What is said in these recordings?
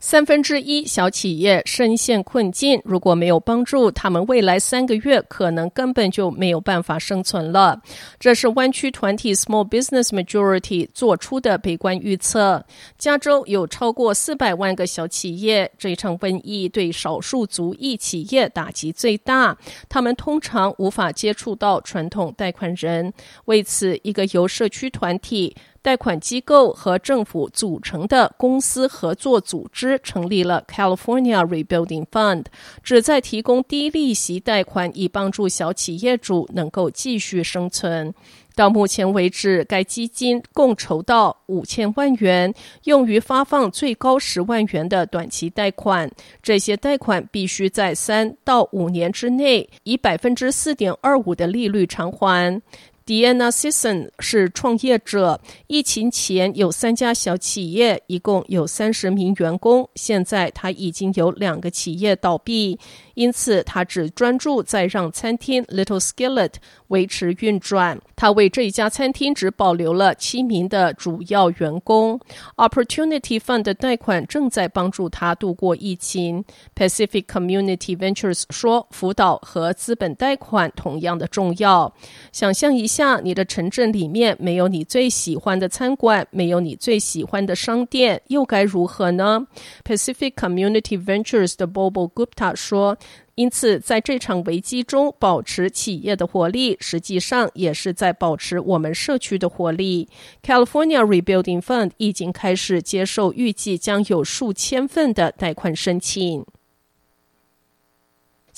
三分之一小企业深陷困境，如果没有帮助，他们未来三个月可能根本就没有办法生存了。这是湾区团体 Small Business Majority 做出的悲观预测。加州有超过四百万个小企业，这场瘟疫对少数族裔企业打击最大，他们通常无法接触到传统贷款人。为此，一个由社区团体。贷款机构和政府组成的公司合作组织成立了 California Rebuilding Fund，旨在提供低利息贷款，以帮助小企业主能够继续生存。到目前为止，该基金共筹到五千万元，用于发放最高十万元的短期贷款。这些贷款必须在三到五年之内，以百分之四点二五的利率偿还。Deanna Sisson 是创业者。疫情前有三家小企业，一共有三十名员工。现在他已经有两个企业倒闭。因此，他只专注在让餐厅 Little Skillet 维持运转。他为这一家餐厅只保留了七名的主要员工。Opportunity Fund 的贷款正在帮助他度过疫情。Pacific Community Ventures 说，辅导和资本贷款同样的重要。想象一下，你的城镇里面没有你最喜欢的餐馆，没有你最喜欢的商店，又该如何呢？Pacific Community Ventures 的 Bobo Gupta 说。因此，在这场危机中保持企业的活力，实际上也是在保持我们社区的活力。California Rebuilding Fund 已经开始接受预计将有数千份的贷款申请。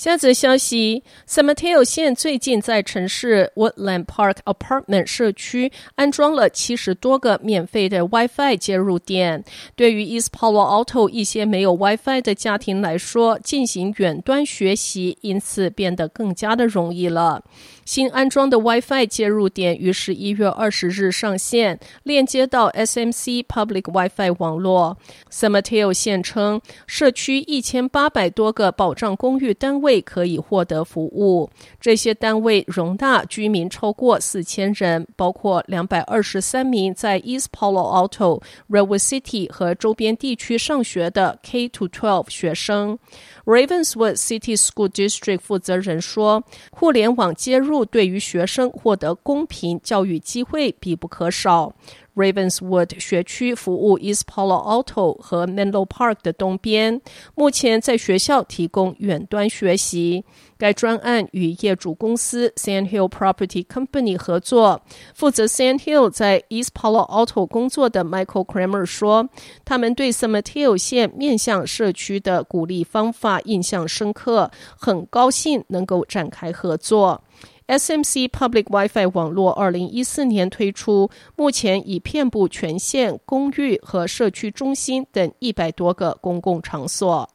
下则消息：San Mateo 县最近在城市 Woodland Park Apartment 社区安装了七十多个免费的 WiFi 接入点。对于 East Palo Alto 一些没有 WiFi 的家庭来说，进行远端学习因此变得更加的容易了。新安装的 WiFi 接入点于十一月二十日上线，链接到 SMC Public WiFi 网络。s a m a t e o 现称，社区一千八百多个保障公寓单位可以获得服务，这些单位容纳居民超过四千人，包括两百二十三名在 East Palo Alto、Redwood City 和周边地区上学的 K-12 学生。Ravenswood City School District 负责人说：“互联网接入对于学生获得公平教育机会必不可少。” Ravenswood 学区服务 East Palo Alto 和 Menlo Park 的东边，目前在学校提供远端学习。该专案与业主公司 Sandhill Property Company 合作。负责 Sandhill 在 East Palo Alto 工作的 Michael Kramer 说：“他们对 San Mateo 县面向社区的鼓励方法印象深刻，很高兴能够展开合作。” SMC Public WiFi 网络二零一四年推出，目前已遍布全县公寓和社区中心等一百多个公共场所。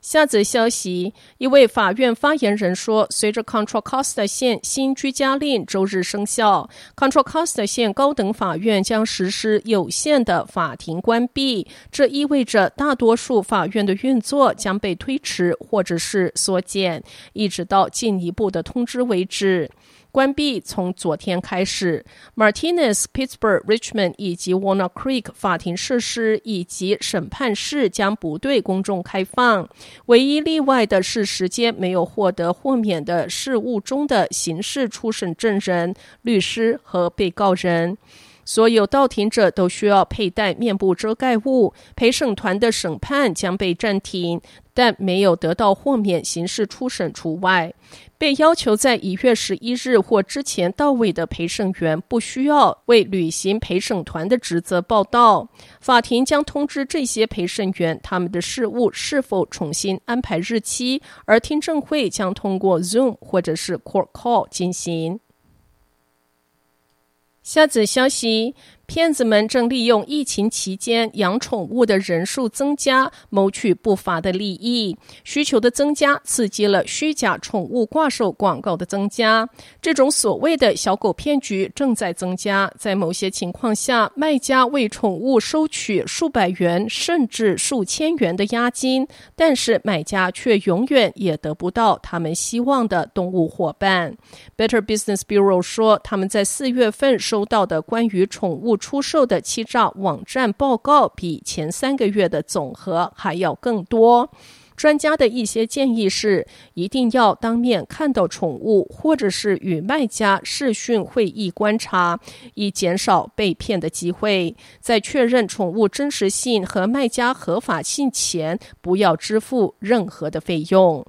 下则消息，一位法院发言人说，随着 Control Costa 县新居家令周日生效，Control Costa 县高等法院将实施有限的法庭关闭。这意味着大多数法院的运作将被推迟或者是缩减，一直到进一步的通知为止。关闭从昨天开始，Martinez、Pittsburgh、Richmond 以及 Warner Creek 法庭设施以及审判室将不对公众开放。唯一例外的是时间没有获得豁免的事务中的刑事初审证人、律师和被告人。所有到庭者都需要佩戴面部遮盖物。陪审团的审判将被暂停，但没有得到豁免刑事初审除外。被要求在一月十一日或之前到位的陪审员不需要为履行陪审团的职责报到。法庭将通知这些陪审员他们的事务是否重新安排日期，而听证会将通过 Zoom 或者是 Court Call 进行。下则消息。骗子们正利用疫情期间养宠物的人数增加，谋取不法的利益。需求的增加刺激了虚假宠物挂售广告的增加。这种所谓的小狗骗局正在增加。在某些情况下，卖家为宠物收取数百元甚至数千元的押金，但是买家却永远也得不到他们希望的动物伙伴。Better Business Bureau 说，他们在四月份收到的关于宠物出售的欺诈网站报告，比前三个月的总和还要更多。专家的一些建议是，一定要当面看到宠物，或者是与卖家视讯会议观察，以减少被骗的机会。在确认宠物真实性和卖家合法性前，不要支付任何的费用。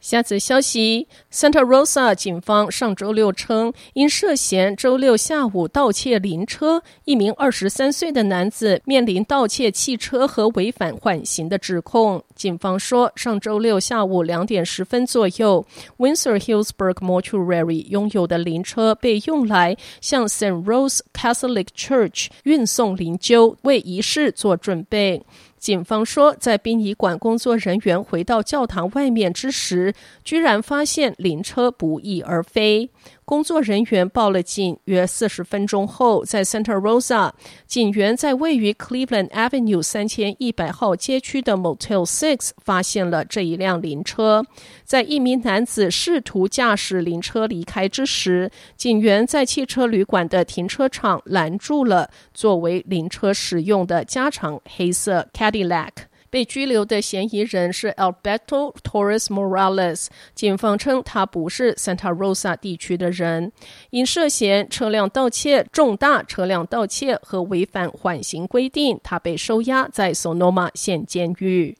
下则消息：Santa Rosa 警方上周六称，因涉嫌周六下午盗窃灵车，一名二十三岁的男子面临盗窃汽车和违反缓刑的指控。警方说，上周六下午两点十分左右，Windsor Hillsburg Mortuary 拥有的灵车被用来向 St. Rose Catholic Church 运送灵柩，为仪式做准备。警方说，在殡仪馆工作人员回到教堂外面之时，居然发现灵车不翼而飞。工作人员报了警。约四十分钟后，在 Santa Rosa，警员在位于 Cleveland Avenue 三千一百号街区的 Motel Six 发现了这一辆灵车。在一名男子试图驾驶灵车离开之时，警员在汽车旅馆的停车场拦住了作为灵车使用的加长黑色 Cadillac。被拘留的嫌疑人是 Alberto Torres Morales。警方称他不是 Santa Rosa 地区的人，因涉嫌车辆盗窃、重大车辆盗窃和违反缓刑规定，他被收押在 Sonoma 县监狱。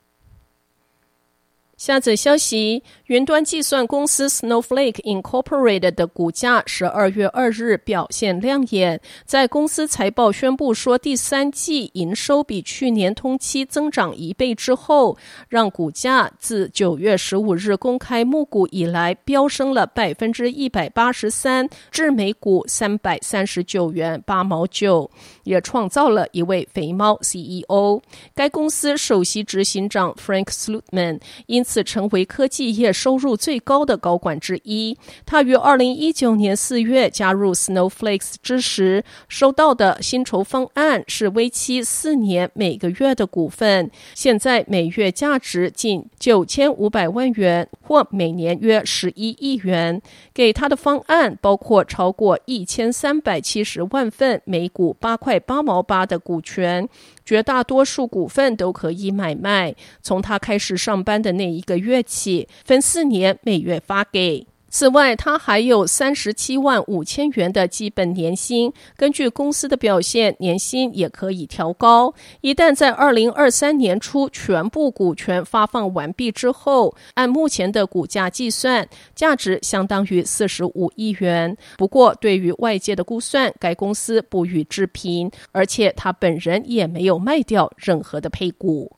下则消息：云端计算公司 Snowflake Incorporated 的股价十二月二日表现亮眼，在公司财报宣布说第三季营收比去年同期增长一倍之后，让股价自九月十五日公开募股以来飙升了百分之一百八十三，至每股三百三十九元八毛九，也创造了一位肥猫 CEO。该公司首席执行长 Frank Slutman 因此成为科技业收入最高的高管之一。他于二零一九年四月加入 Snowflake 之时，收到的薪酬方案是为期四年每个月的股份，现在每月价值近九千五百万元，或每年约十一亿元。给他的方案包括超过一千三百七十万份每股八块八毛八的股权。绝大多数股份都可以买卖。从他开始上班的那一个月起，分四年每月发给。此外，他还有三十七万五千元的基本年薪。根据公司的表现，年薪也可以调高。一旦在二零二三年初全部股权发放完毕之后，按目前的股价计算，价值相当于四十五亿元。不过，对于外界的估算，该公司不予置评，而且他本人也没有卖掉任何的配股。